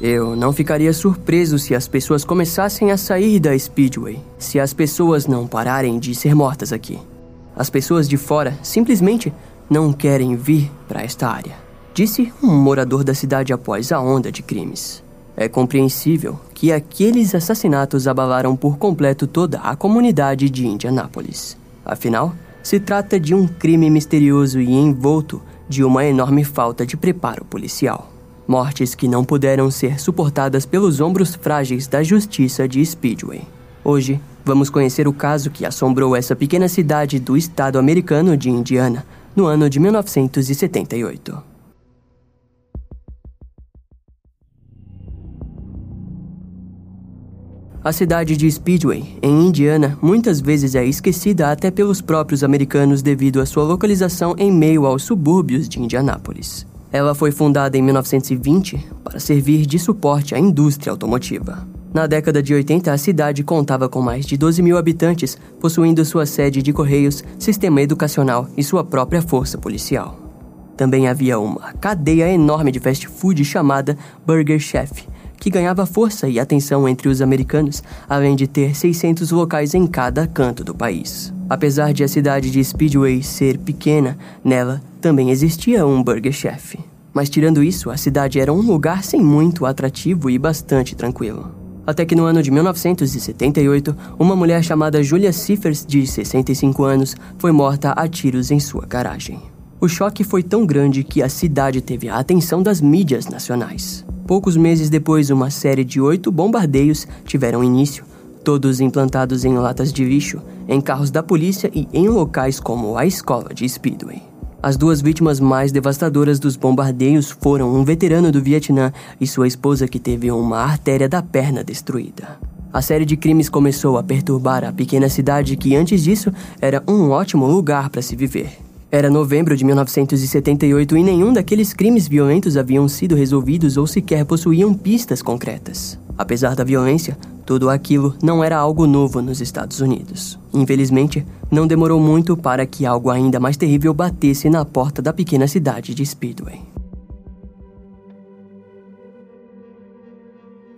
Eu não ficaria surpreso se as pessoas começassem a sair da Speedway, se as pessoas não pararem de ser mortas aqui. As pessoas de fora simplesmente não querem vir para esta área, disse um morador da cidade após a onda de crimes. É compreensível que aqueles assassinatos abalaram por completo toda a comunidade de Indianápolis. Afinal, se trata de um crime misterioso e envolto de uma enorme falta de preparo policial. Mortes que não puderam ser suportadas pelos ombros frágeis da justiça de Speedway. Hoje, vamos conhecer o caso que assombrou essa pequena cidade do estado americano de Indiana no ano de 1978. A cidade de Speedway, em Indiana, muitas vezes é esquecida até pelos próprios americanos devido à sua localização em meio aos subúrbios de Indianápolis. Ela foi fundada em 1920 para servir de suporte à indústria automotiva. Na década de 80, a cidade contava com mais de 12 mil habitantes, possuindo sua sede de correios, sistema educacional e sua própria força policial. Também havia uma cadeia enorme de fast food chamada Burger Chef, que ganhava força e atenção entre os americanos, além de ter 600 locais em cada canto do país. Apesar de a cidade de Speedway ser pequena, nela também existia um Burger Chef. Mas tirando isso, a cidade era um lugar sem muito atrativo e bastante tranquilo. Até que no ano de 1978, uma mulher chamada Julia Siffers, de 65 anos, foi morta a tiros em sua garagem. O choque foi tão grande que a cidade teve a atenção das mídias nacionais. Poucos meses depois, uma série de oito bombardeios tiveram início, todos implantados em latas de lixo, em carros da polícia e em locais como a escola de Speedway. As duas vítimas mais devastadoras dos bombardeios foram um veterano do Vietnã e sua esposa que teve uma artéria da perna destruída. A série de crimes começou a perturbar a pequena cidade que antes disso era um ótimo lugar para se viver. Era novembro de 1978 e nenhum daqueles crimes violentos haviam sido resolvidos ou sequer possuíam pistas concretas. Apesar da violência, tudo aquilo não era algo novo nos Estados Unidos. Infelizmente, não demorou muito para que algo ainda mais terrível batesse na porta da pequena cidade de Speedway.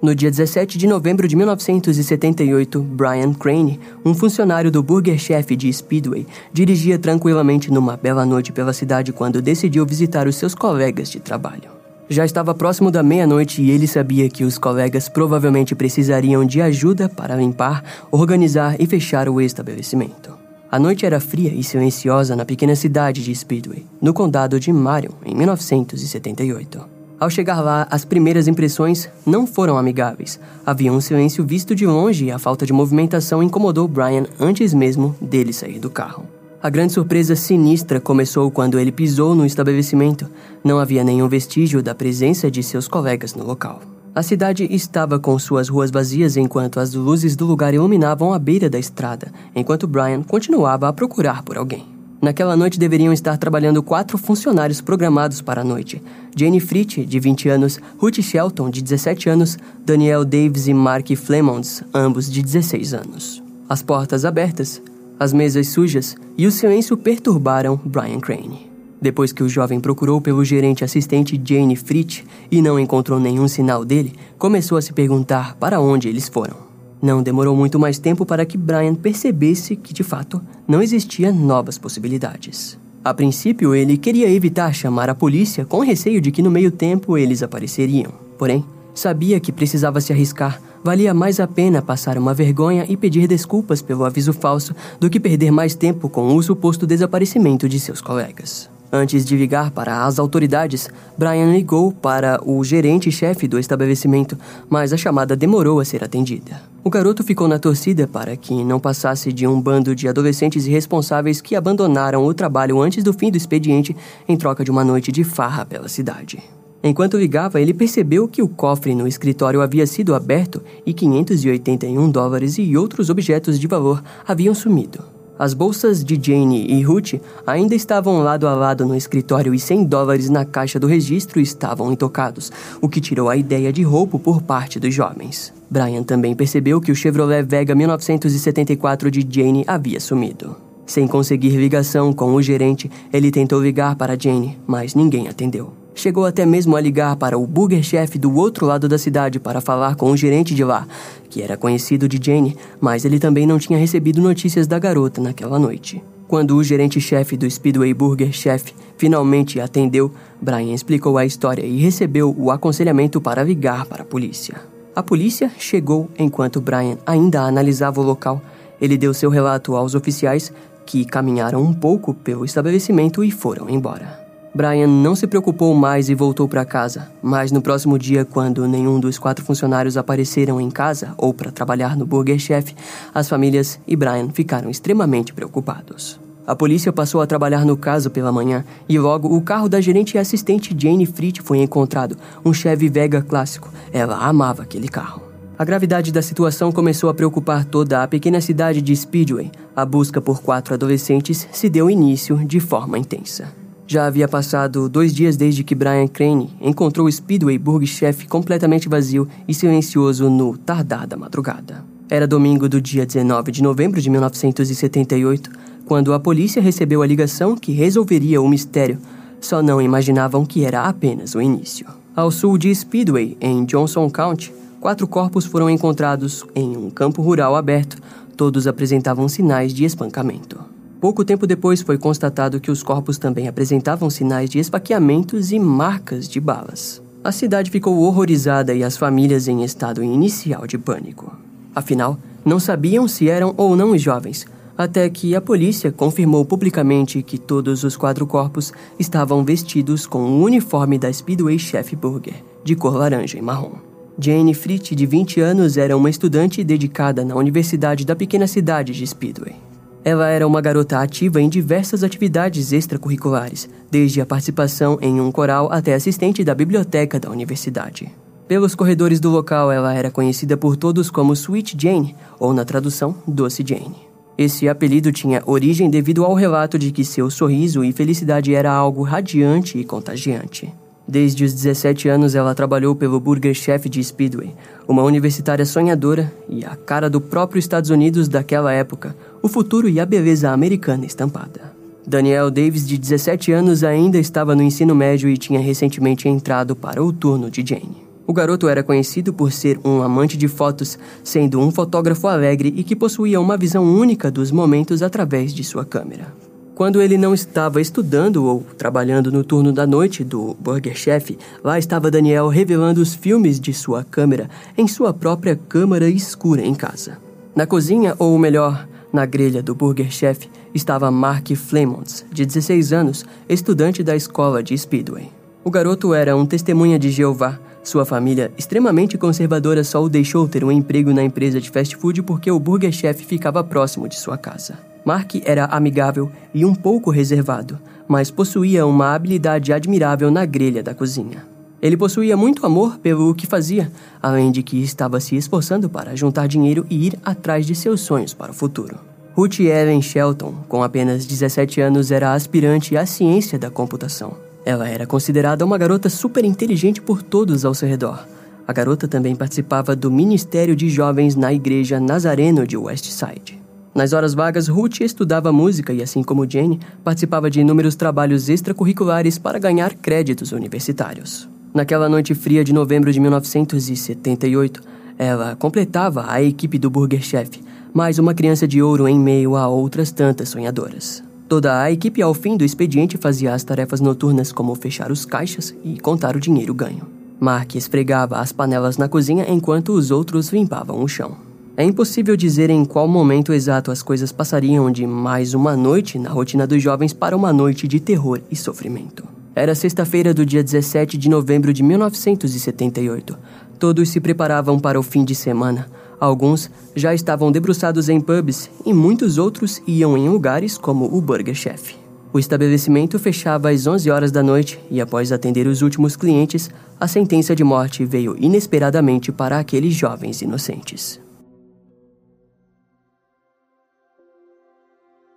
No dia 17 de novembro de 1978, Brian Crane, um funcionário do Burger Chef de Speedway, dirigia tranquilamente numa bela noite pela cidade quando decidiu visitar os seus colegas de trabalho. Já estava próximo da meia-noite e ele sabia que os colegas provavelmente precisariam de ajuda para limpar, organizar e fechar o estabelecimento. A noite era fria e silenciosa na pequena cidade de Speedway, no condado de Marion, em 1978. Ao chegar lá, as primeiras impressões não foram amigáveis. Havia um silêncio visto de longe e a falta de movimentação incomodou Brian antes mesmo dele sair do carro. A grande surpresa sinistra começou quando ele pisou no estabelecimento. Não havia nenhum vestígio da presença de seus colegas no local. A cidade estava com suas ruas vazias enquanto as luzes do lugar iluminavam a beira da estrada, enquanto Brian continuava a procurar por alguém. Naquela noite deveriam estar trabalhando quatro funcionários programados para a noite: Jane Fritz, de 20 anos, Ruth Shelton, de 17 anos, Daniel Davis e Mark Flemons, ambos de 16 anos. As portas abertas, as mesas sujas e o silêncio perturbaram Brian Crane. Depois que o jovem procurou pelo gerente assistente Jane Fritz e não encontrou nenhum sinal dele, começou a se perguntar para onde eles foram. Não demorou muito mais tempo para que Brian percebesse que, de fato, não existia novas possibilidades. A princípio, ele queria evitar chamar a polícia com receio de que no meio tempo eles apareceriam. Porém, sabia que precisava se arriscar valia mais a pena passar uma vergonha e pedir desculpas pelo aviso falso do que perder mais tempo com o suposto desaparecimento de seus colegas. Antes de ligar para as autoridades, Brian ligou para o gerente-chefe do estabelecimento, mas a chamada demorou a ser atendida. O garoto ficou na torcida para que não passasse de um bando de adolescentes irresponsáveis que abandonaram o trabalho antes do fim do expediente em troca de uma noite de farra pela cidade. Enquanto ligava, ele percebeu que o cofre no escritório havia sido aberto e 581 dólares e outros objetos de valor haviam sumido. As bolsas de Jane e Ruth ainda estavam lado a lado no escritório e 100 dólares na caixa do registro estavam intocados, o que tirou a ideia de roubo por parte dos jovens. Brian também percebeu que o Chevrolet Vega 1974 de Jane havia sumido. Sem conseguir ligação com o gerente, ele tentou ligar para Jane, mas ninguém atendeu. Chegou até mesmo a ligar para o burger chef do outro lado da cidade para falar com o gerente de lá, que era conhecido de Jane, mas ele também não tinha recebido notícias da garota naquela noite. Quando o gerente-chefe do Speedway Burger Chef finalmente atendeu, Brian explicou a história e recebeu o aconselhamento para ligar para a polícia. A polícia chegou enquanto Brian ainda analisava o local. Ele deu seu relato aos oficiais, que caminharam um pouco pelo estabelecimento e foram embora. Brian não se preocupou mais e voltou para casa, mas no próximo dia, quando nenhum dos quatro funcionários apareceram em casa ou para trabalhar no Burger Chef, as famílias e Brian ficaram extremamente preocupados. A polícia passou a trabalhar no caso pela manhã e logo o carro da gerente e assistente Jane Fritz foi encontrado, um Chevy Vega clássico. Ela amava aquele carro. A gravidade da situação começou a preocupar toda a pequena cidade de Speedway. A busca por quatro adolescentes se deu início de forma intensa. Já havia passado dois dias desde que Brian Crane encontrou o Speedway Burg Chef completamente vazio e silencioso no tardar da madrugada. Era domingo do dia 19 de novembro de 1978, quando a polícia recebeu a ligação que resolveria o mistério. Só não imaginavam que era apenas o início. Ao sul de Speedway, em Johnson County, Quatro corpos foram encontrados em um campo rural aberto. Todos apresentavam sinais de espancamento. Pouco tempo depois foi constatado que os corpos também apresentavam sinais de esfaqueamentos e marcas de balas. A cidade ficou horrorizada e as famílias em estado inicial de pânico. Afinal, não sabiam se eram ou não os jovens, até que a polícia confirmou publicamente que todos os quatro corpos estavam vestidos com o uniforme da Speedway Chef Burger, de cor laranja e marrom. Jane Fritz, de 20 anos, era uma estudante dedicada na universidade da pequena cidade de Speedway. Ela era uma garota ativa em diversas atividades extracurriculares, desde a participação em um coral até assistente da biblioteca da universidade. Pelos corredores do local, ela era conhecida por todos como Sweet Jane, ou na tradução, Doce Jane. Esse apelido tinha origem devido ao relato de que seu sorriso e felicidade era algo radiante e contagiante. Desde os 17 anos, ela trabalhou pelo Burger Chef de Speedway, uma universitária sonhadora e a cara do próprio Estados Unidos daquela época, o futuro e a beleza americana estampada. Daniel Davis, de 17 anos, ainda estava no ensino médio e tinha recentemente entrado para o turno de Jane. O garoto era conhecido por ser um amante de fotos, sendo um fotógrafo alegre e que possuía uma visão única dos momentos através de sua câmera. Quando ele não estava estudando ou trabalhando no turno da noite do Burger Chef, lá estava Daniel revelando os filmes de sua câmera em sua própria câmara escura em casa. Na cozinha, ou melhor, na grelha do Burger Chef, estava Mark Flemons, de 16 anos, estudante da escola de Speedway. O garoto era um testemunha de Jeová. Sua família, extremamente conservadora, só o deixou ter um emprego na empresa de fast food porque o Burger Chef ficava próximo de sua casa. Mark era amigável e um pouco reservado, mas possuía uma habilidade admirável na grelha da cozinha. Ele possuía muito amor pelo que fazia, além de que estava se esforçando para juntar dinheiro e ir atrás de seus sonhos para o futuro. Ruth Ellen Shelton, com apenas 17 anos, era aspirante à ciência da computação. Ela era considerada uma garota super inteligente por todos ao seu redor. A garota também participava do Ministério de Jovens na Igreja Nazareno de Westside. Nas horas vagas, Ruth estudava música e, assim como Jane, participava de inúmeros trabalhos extracurriculares para ganhar créditos universitários. Naquela noite fria de novembro de 1978, ela completava a equipe do Burger Chef, mais uma criança de ouro em meio a outras tantas sonhadoras. Toda a equipe, ao fim do expediente, fazia as tarefas noturnas como fechar os caixas e contar o dinheiro ganho. Mark esfregava as panelas na cozinha enquanto os outros limpavam o chão. É impossível dizer em qual momento exato as coisas passariam de mais uma noite na rotina dos jovens para uma noite de terror e sofrimento. Era sexta-feira do dia 17 de novembro de 1978. Todos se preparavam para o fim de semana. Alguns já estavam debruçados em pubs e muitos outros iam em lugares como o Burger Chef. O estabelecimento fechava às 11 horas da noite e, após atender os últimos clientes, a sentença de morte veio inesperadamente para aqueles jovens inocentes.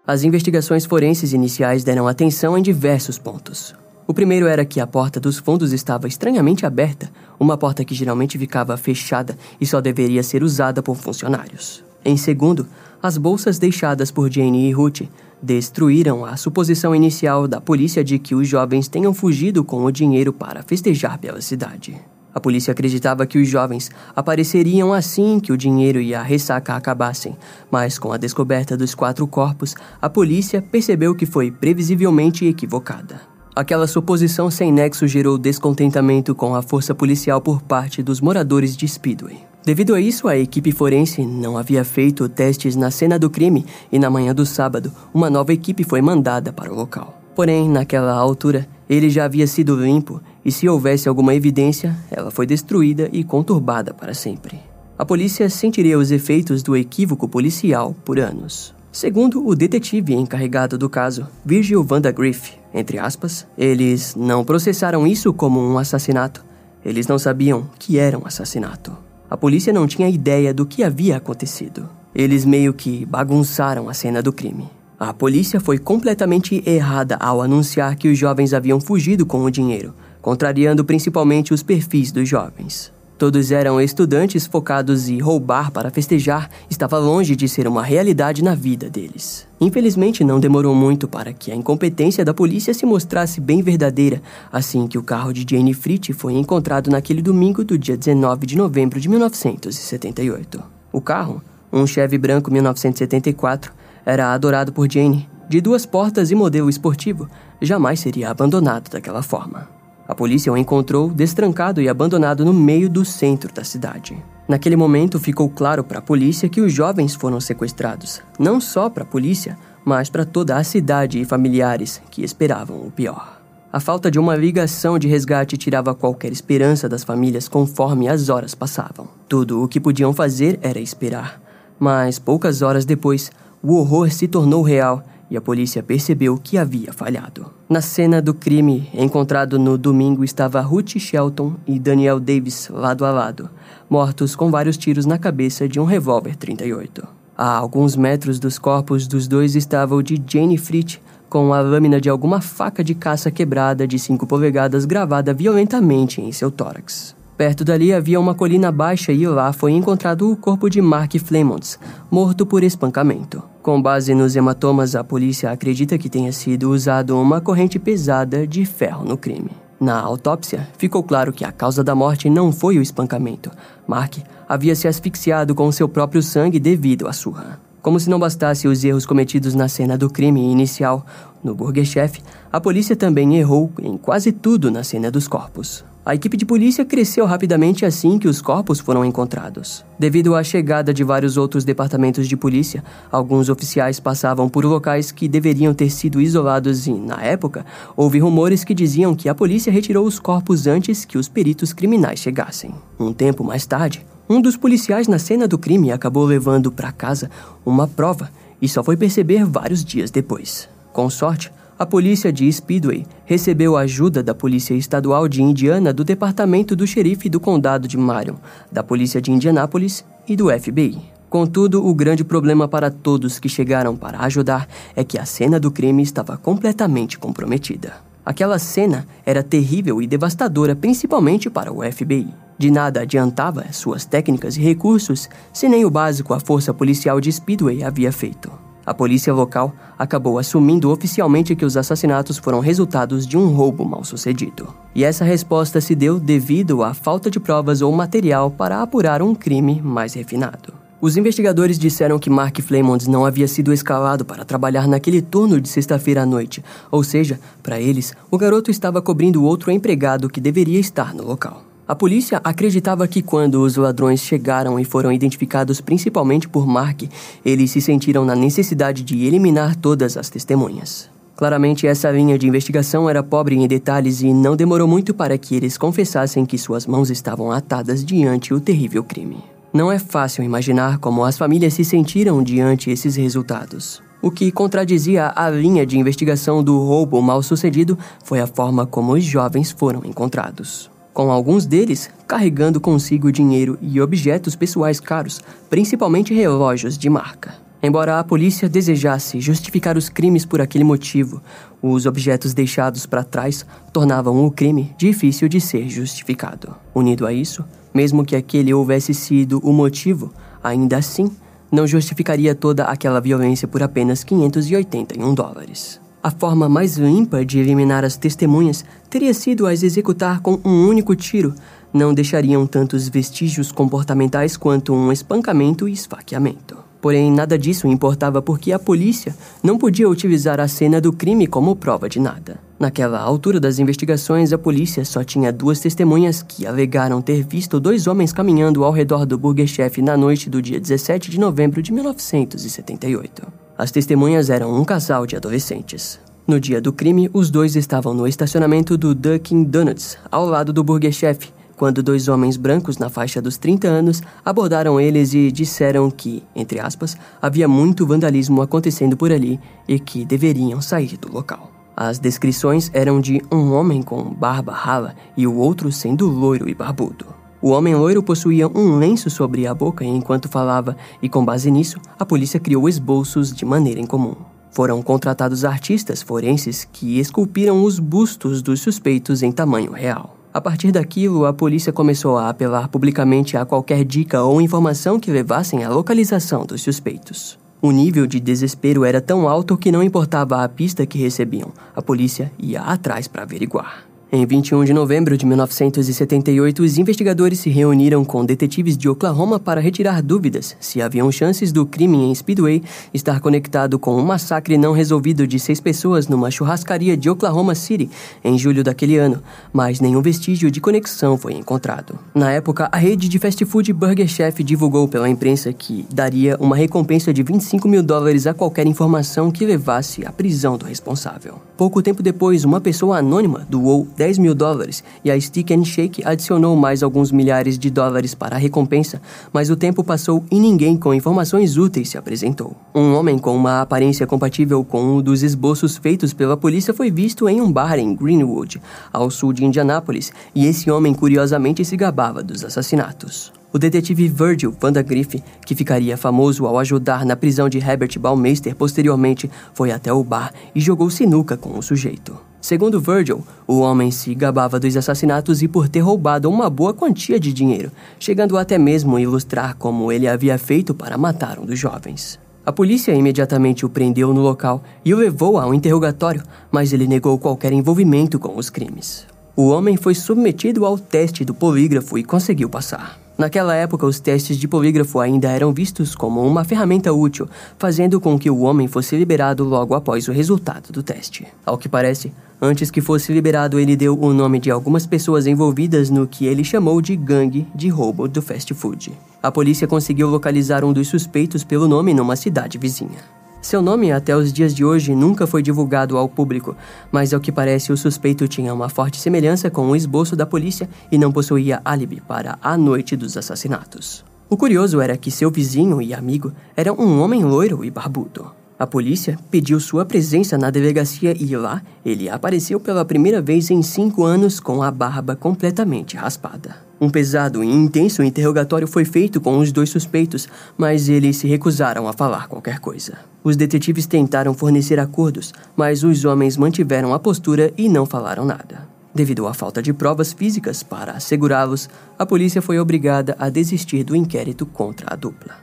As investigações forenses iniciais deram atenção em diversos pontos. O primeiro era que a porta dos fundos estava estranhamente aberta, uma porta que geralmente ficava fechada e só deveria ser usada por funcionários. Em segundo, as bolsas deixadas por Jane e Ruth destruíram a suposição inicial da polícia de que os jovens tenham fugido com o dinheiro para festejar pela cidade. A polícia acreditava que os jovens apareceriam assim que o dinheiro e a ressaca acabassem, mas com a descoberta dos quatro corpos, a polícia percebeu que foi previsivelmente equivocada. Aquela suposição sem nexo gerou descontentamento com a força policial por parte dos moradores de Speedway. Devido a isso, a equipe forense não havia feito testes na cena do crime e na manhã do sábado, uma nova equipe foi mandada para o local. Porém, naquela altura, ele já havia sido limpo e, se houvesse alguma evidência, ela foi destruída e conturbada para sempre. A polícia sentiria os efeitos do equívoco policial por anos. Segundo o detetive encarregado do caso, Virgil Vandagriff, entre aspas, eles não processaram isso como um assassinato. Eles não sabiam que era um assassinato. A polícia não tinha ideia do que havia acontecido. Eles meio que bagunçaram a cena do crime. A polícia foi completamente errada ao anunciar que os jovens haviam fugido com o dinheiro, contrariando principalmente os perfis dos jovens. Todos eram estudantes focados e roubar para festejar estava longe de ser uma realidade na vida deles. Infelizmente, não demorou muito para que a incompetência da polícia se mostrasse bem verdadeira, assim que o carro de Jane Fritz foi encontrado naquele domingo do dia 19 de novembro de 1978. O carro, um Chevy branco 1974, era adorado por Jane, de duas portas e modelo esportivo, jamais seria abandonado daquela forma. A polícia o encontrou destrancado e abandonado no meio do centro da cidade. Naquele momento ficou claro para a polícia que os jovens foram sequestrados, não só para a polícia, mas para toda a cidade e familiares que esperavam o pior. A falta de uma ligação de resgate tirava qualquer esperança das famílias conforme as horas passavam. Tudo o que podiam fazer era esperar. Mas poucas horas depois, o horror se tornou real e a polícia percebeu que havia falhado. Na cena do crime, encontrado no domingo, estava Ruth Shelton e Daniel Davis lado a lado, mortos com vários tiros na cabeça de um revólver 38. A alguns metros dos corpos dos dois estava o de Jane Fritz, com a lâmina de alguma faca de caça quebrada de 5 polegadas gravada violentamente em seu tórax. Perto dali havia uma colina baixa e lá foi encontrado o corpo de Mark Flemons, morto por espancamento. Com base nos hematomas, a polícia acredita que tenha sido usado uma corrente pesada de ferro no crime. Na autópsia, ficou claro que a causa da morte não foi o espancamento. Mark havia se asfixiado com seu próprio sangue devido à surra. Como se não bastasse os erros cometidos na cena do crime inicial, no Burger Chef, a polícia também errou em quase tudo na cena dos corpos. A equipe de polícia cresceu rapidamente assim que os corpos foram encontrados. Devido à chegada de vários outros departamentos de polícia, alguns oficiais passavam por locais que deveriam ter sido isolados e, na época, houve rumores que diziam que a polícia retirou os corpos antes que os peritos criminais chegassem. Um tempo mais tarde, um dos policiais na cena do crime acabou levando para casa uma prova e só foi perceber vários dias depois. Com sorte, a polícia de Speedway recebeu ajuda da Polícia Estadual de Indiana do Departamento do Xerife do Condado de Marion, da Polícia de Indianápolis e do FBI. Contudo, o grande problema para todos que chegaram para ajudar é que a cena do crime estava completamente comprometida. Aquela cena era terrível e devastadora, principalmente para o FBI. De nada adiantava suas técnicas e recursos se nem o básico a força policial de Speedway havia feito. A polícia local acabou assumindo oficialmente que os assassinatos foram resultados de um roubo mal sucedido. E essa resposta se deu devido à falta de provas ou material para apurar um crime mais refinado. Os investigadores disseram que Mark Flemons não havia sido escalado para trabalhar naquele turno de sexta-feira à noite, ou seja, para eles, o garoto estava cobrindo outro empregado que deveria estar no local. A polícia acreditava que quando os ladrões chegaram e foram identificados principalmente por Mark, eles se sentiram na necessidade de eliminar todas as testemunhas. Claramente, essa linha de investigação era pobre em detalhes e não demorou muito para que eles confessassem que suas mãos estavam atadas diante o terrível crime. Não é fácil imaginar como as famílias se sentiram diante esses resultados. O que contradizia a linha de investigação do roubo mal sucedido foi a forma como os jovens foram encontrados com alguns deles carregando consigo dinheiro e objetos pessoais caros, principalmente relógios de marca. Embora a polícia desejasse justificar os crimes por aquele motivo, os objetos deixados para trás tornavam o crime difícil de ser justificado. Unido a isso, mesmo que aquele houvesse sido o motivo, ainda assim, não justificaria toda aquela violência por apenas 581 dólares. A forma mais limpa de eliminar as testemunhas teria sido as executar com um único tiro. Não deixariam tantos vestígios comportamentais quanto um espancamento e esfaqueamento. Porém, nada disso importava porque a polícia não podia utilizar a cena do crime como prova de nada. Naquela altura das investigações, a polícia só tinha duas testemunhas que alegaram ter visto dois homens caminhando ao redor do Burger Chef na noite do dia 17 de novembro de 1978. As testemunhas eram um casal de adolescentes. No dia do crime, os dois estavam no estacionamento do Dunkin' Donuts, ao lado do Burger Chef, quando dois homens brancos na faixa dos 30 anos abordaram eles e disseram que, entre aspas, havia muito vandalismo acontecendo por ali e que deveriam sair do local. As descrições eram de um homem com barba rala e o outro sendo loiro e barbudo. O homem loiro possuía um lenço sobre a boca enquanto falava, e com base nisso, a polícia criou esboços de maneira incomum. Foram contratados artistas forenses que esculpiram os bustos dos suspeitos em tamanho real. A partir daquilo, a polícia começou a apelar publicamente a qualquer dica ou informação que levassem à localização dos suspeitos. O nível de desespero era tão alto que não importava a pista que recebiam, a polícia ia atrás para averiguar. Em 21 de novembro de 1978, os investigadores se reuniram com detetives de Oklahoma para retirar dúvidas se haviam chances do crime em Speedway estar conectado com um massacre não resolvido de seis pessoas numa churrascaria de Oklahoma City em julho daquele ano, mas nenhum vestígio de conexão foi encontrado. Na época, a rede de fast food Burger Chef divulgou pela imprensa que daria uma recompensa de 25 mil dólares a qualquer informação que levasse à prisão do responsável. Pouco tempo depois, uma pessoa anônima doou 10 mil dólares e a Stick and Shake adicionou mais alguns milhares de dólares para a recompensa, mas o tempo passou e ninguém com informações úteis se apresentou. Um homem com uma aparência compatível com um dos esboços feitos pela polícia foi visto em um bar em Greenwood, ao sul de Indianápolis, e esse homem curiosamente se gabava dos assassinatos. O detetive Virgil Vandagriff, que ficaria famoso ao ajudar na prisão de Herbert Baumeister posteriormente, foi até o bar e jogou sinuca com o sujeito. Segundo Virgil, o homem se gabava dos assassinatos e por ter roubado uma boa quantia de dinheiro, chegando até mesmo a ilustrar como ele havia feito para matar um dos jovens. A polícia imediatamente o prendeu no local e o levou a um interrogatório, mas ele negou qualquer envolvimento com os crimes. O homem foi submetido ao teste do polígrafo e conseguiu passar. Naquela época, os testes de polígrafo ainda eram vistos como uma ferramenta útil, fazendo com que o homem fosse liberado logo após o resultado do teste. Ao que parece, antes que fosse liberado, ele deu o nome de algumas pessoas envolvidas no que ele chamou de gangue de roubo do fast food. A polícia conseguiu localizar um dos suspeitos pelo nome numa cidade vizinha. Seu nome até os dias de hoje nunca foi divulgado ao público, mas ao que parece o suspeito tinha uma forte semelhança com o esboço da polícia e não possuía álibi para a noite dos assassinatos. O curioso era que seu vizinho e amigo era um homem loiro e barbudo. A polícia pediu sua presença na delegacia e lá ele apareceu pela primeira vez em cinco anos com a barba completamente raspada. Um pesado e intenso interrogatório foi feito com os dois suspeitos, mas eles se recusaram a falar qualquer coisa. Os detetives tentaram fornecer acordos, mas os homens mantiveram a postura e não falaram nada. Devido à falta de provas físicas para assegurá-los, a polícia foi obrigada a desistir do inquérito contra a dupla.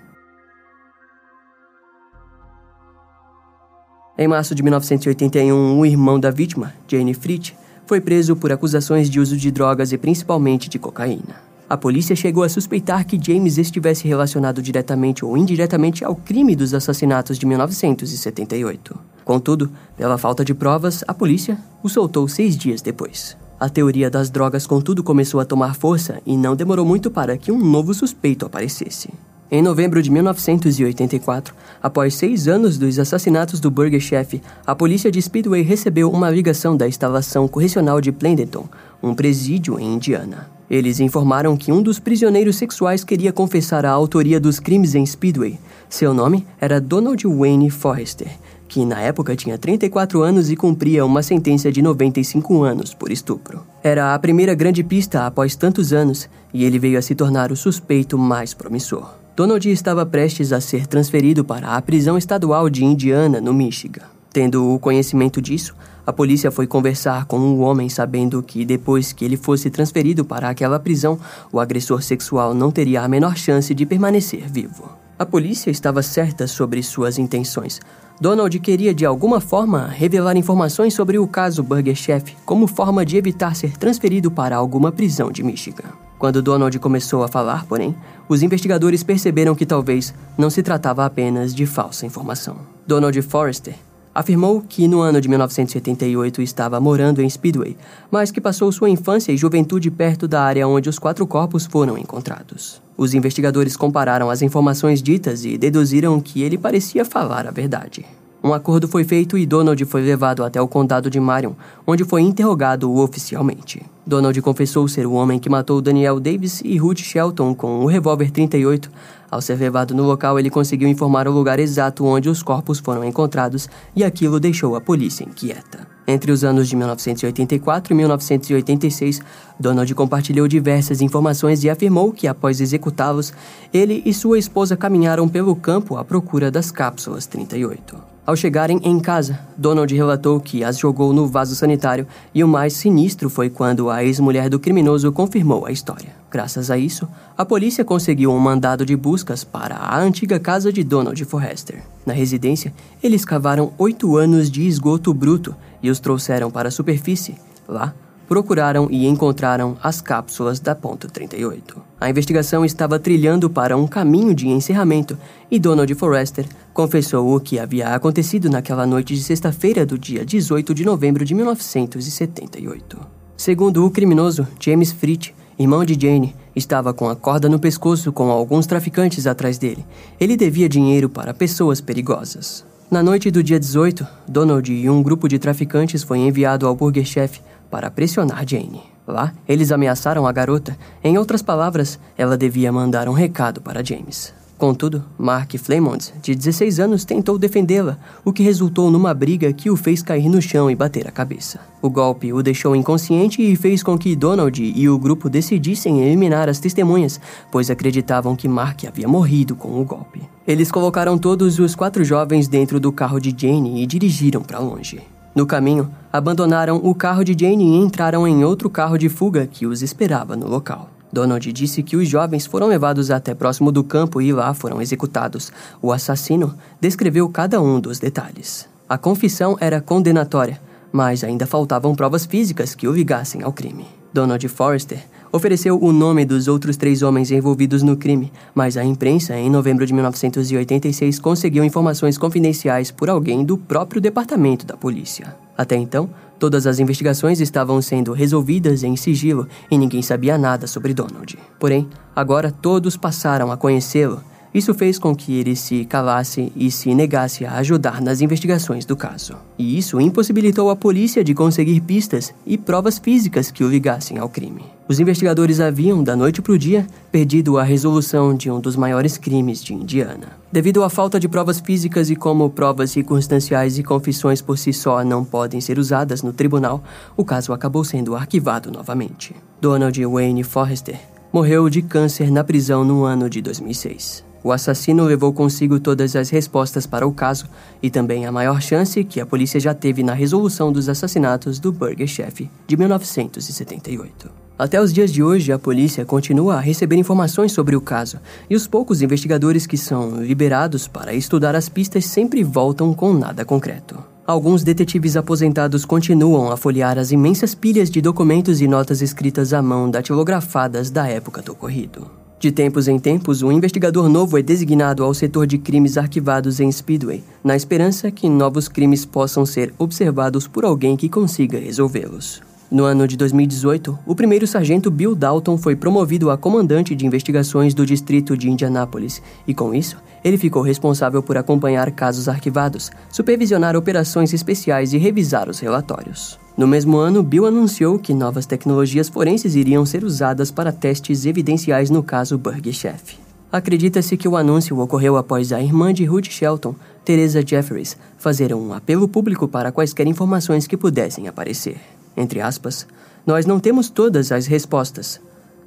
Em março de 1981, o irmão da vítima, Jane Fritz, foi preso por acusações de uso de drogas e principalmente de cocaína. A polícia chegou a suspeitar que James estivesse relacionado diretamente ou indiretamente ao crime dos assassinatos de 1978. Contudo, pela falta de provas, a polícia o soltou seis dias depois. A teoria das drogas, contudo, começou a tomar força e não demorou muito para que um novo suspeito aparecesse. Em novembro de 1984, após seis anos dos assassinatos do Burger Chef, a polícia de Speedway recebeu uma ligação da instalação correcional de Plandenton, um presídio em Indiana. Eles informaram que um dos prisioneiros sexuais queria confessar a autoria dos crimes em Speedway. Seu nome era Donald Wayne Forrester, que na época tinha 34 anos e cumpria uma sentença de 95 anos por estupro. Era a primeira grande pista após tantos anos e ele veio a se tornar o suspeito mais promissor. Donald estava prestes a ser transferido para a prisão estadual de Indiana, no Michigan. Tendo o conhecimento disso, a polícia foi conversar com o homem sabendo que depois que ele fosse transferido para aquela prisão, o agressor sexual não teria a menor chance de permanecer vivo. A polícia estava certa sobre suas intenções. Donald queria de alguma forma revelar informações sobre o caso Burger Chef como forma de evitar ser transferido para alguma prisão de Michigan. Quando Donald começou a falar, porém, os investigadores perceberam que talvez não se tratava apenas de falsa informação. Donald Forrester afirmou que no ano de 1978 estava morando em Speedway, mas que passou sua infância e juventude perto da área onde os quatro corpos foram encontrados. Os investigadores compararam as informações ditas e deduziram que ele parecia falar a verdade. Um acordo foi feito e Donald foi levado até o condado de Marion, onde foi interrogado oficialmente. Donald confessou ser o homem que matou Daniel Davis e Ruth Shelton com o um revólver 38. Ao ser levado no local, ele conseguiu informar o lugar exato onde os corpos foram encontrados e aquilo deixou a polícia inquieta. Entre os anos de 1984 e 1986, Donald compartilhou diversas informações e afirmou que, após executá-los, ele e sua esposa caminharam pelo campo à procura das cápsulas 38. Ao chegarem em casa, Donald relatou que as jogou no vaso sanitário e o mais sinistro foi quando a ex-mulher do criminoso confirmou a história. Graças a isso, a polícia conseguiu um mandado de buscas para a antiga casa de Donald Forrester. Na residência, eles cavaram oito anos de esgoto bruto e os trouxeram para a superfície. Lá, procuraram e encontraram as cápsulas da ponto 38. A investigação estava trilhando para um caminho de encerramento e Donald Forrester confessou o que havia acontecido naquela noite de sexta-feira do dia 18 de novembro de 1978. Segundo o criminoso, James Fritz, irmão de Jane, estava com a corda no pescoço com alguns traficantes atrás dele. Ele devia dinheiro para pessoas perigosas. Na noite do dia 18, Donald e um grupo de traficantes foi enviado ao Burger Chef para pressionar Jane. Lá, eles ameaçaram a garota. Em outras palavras, ela devia mandar um recado para James. Contudo, Mark Flemont, de 16 anos, tentou defendê-la, o que resultou numa briga que o fez cair no chão e bater a cabeça. O golpe o deixou inconsciente e fez com que Donald e o grupo decidissem eliminar as testemunhas, pois acreditavam que Mark havia morrido com o golpe. Eles colocaram todos os quatro jovens dentro do carro de Jane e dirigiram para longe. No caminho, abandonaram o carro de Jane e entraram em outro carro de fuga que os esperava no local. Donald disse que os jovens foram levados até próximo do campo e lá foram executados. O assassino descreveu cada um dos detalhes. A confissão era condenatória, mas ainda faltavam provas físicas que o ligassem ao crime. Donald Forrester ofereceu o nome dos outros três homens envolvidos no crime, mas a imprensa, em novembro de 1986, conseguiu informações confidenciais por alguém do próprio departamento da polícia. Até então, todas as investigações estavam sendo resolvidas em sigilo e ninguém sabia nada sobre Donald. Porém, agora todos passaram a conhecê-lo isso fez com que ele se calasse e se negasse a ajudar nas investigações do caso. E isso impossibilitou a polícia de conseguir pistas e provas físicas que o ligassem ao crime. Os investigadores haviam, da noite para o dia, perdido a resolução de um dos maiores crimes de Indiana. Devido à falta de provas físicas e como provas circunstanciais e confissões por si só não podem ser usadas no tribunal, o caso acabou sendo arquivado novamente. Donald Wayne Forrester morreu de câncer na prisão no ano de 2006. O assassino levou consigo todas as respostas para o caso e também a maior chance que a polícia já teve na resolução dos assassinatos do Burger Chef de 1978. Até os dias de hoje, a polícia continua a receber informações sobre o caso, e os poucos investigadores que são liberados para estudar as pistas sempre voltam com nada concreto. Alguns detetives aposentados continuam a folhear as imensas pilhas de documentos e notas escritas à mão datilografadas da época do ocorrido. De tempos em tempos, um investigador novo é designado ao setor de crimes arquivados em Speedway, na esperança que novos crimes possam ser observados por alguém que consiga resolvê-los. No ano de 2018, o primeiro sargento Bill Dalton foi promovido a comandante de investigações do distrito de Indianápolis, e com isso, ele ficou responsável por acompanhar casos arquivados, supervisionar operações especiais e revisar os relatórios. No mesmo ano, Bill anunciou que novas tecnologias forenses iriam ser usadas para testes evidenciais no caso Burger Chef. Acredita-se que o anúncio ocorreu após a irmã de Ruth Shelton, Teresa Jeffries, fazer um apelo público para quaisquer informações que pudessem aparecer. Entre aspas, nós não temos todas as respostas.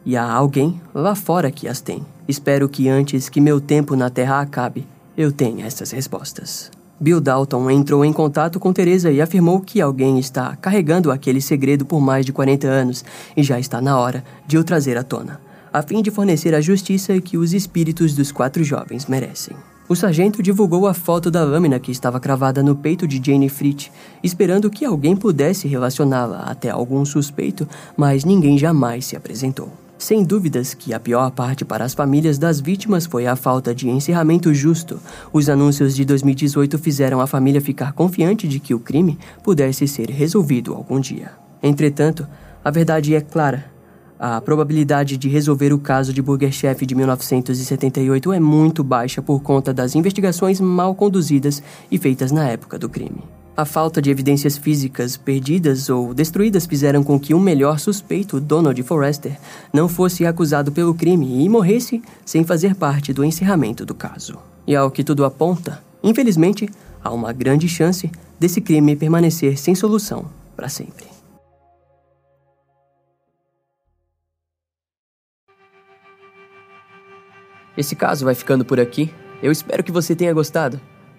E há alguém lá fora que as tem. Espero que antes que meu tempo na Terra acabe, eu tenha essas respostas. Bill Dalton entrou em contato com Teresa e afirmou que alguém está carregando aquele segredo por mais de 40 anos e já está na hora de o trazer à tona. a fim de fornecer a justiça que os espíritos dos quatro jovens merecem. O sargento divulgou a foto da lâmina que estava cravada no peito de Jane Fritz, esperando que alguém pudesse relacioná-la até algum suspeito, mas ninguém jamais se apresentou. Sem dúvidas que a pior parte para as famílias das vítimas foi a falta de encerramento justo. Os anúncios de 2018 fizeram a família ficar confiante de que o crime pudesse ser resolvido algum dia. Entretanto, a verdade é clara. A probabilidade de resolver o caso de Burger Chef de 1978 é muito baixa por conta das investigações mal conduzidas e feitas na época do crime. A falta de evidências físicas perdidas ou destruídas fizeram com que o melhor suspeito, Donald Forrester, não fosse acusado pelo crime e morresse sem fazer parte do encerramento do caso. E ao que tudo aponta, infelizmente, há uma grande chance desse crime permanecer sem solução para sempre. Esse caso vai ficando por aqui. Eu espero que você tenha gostado.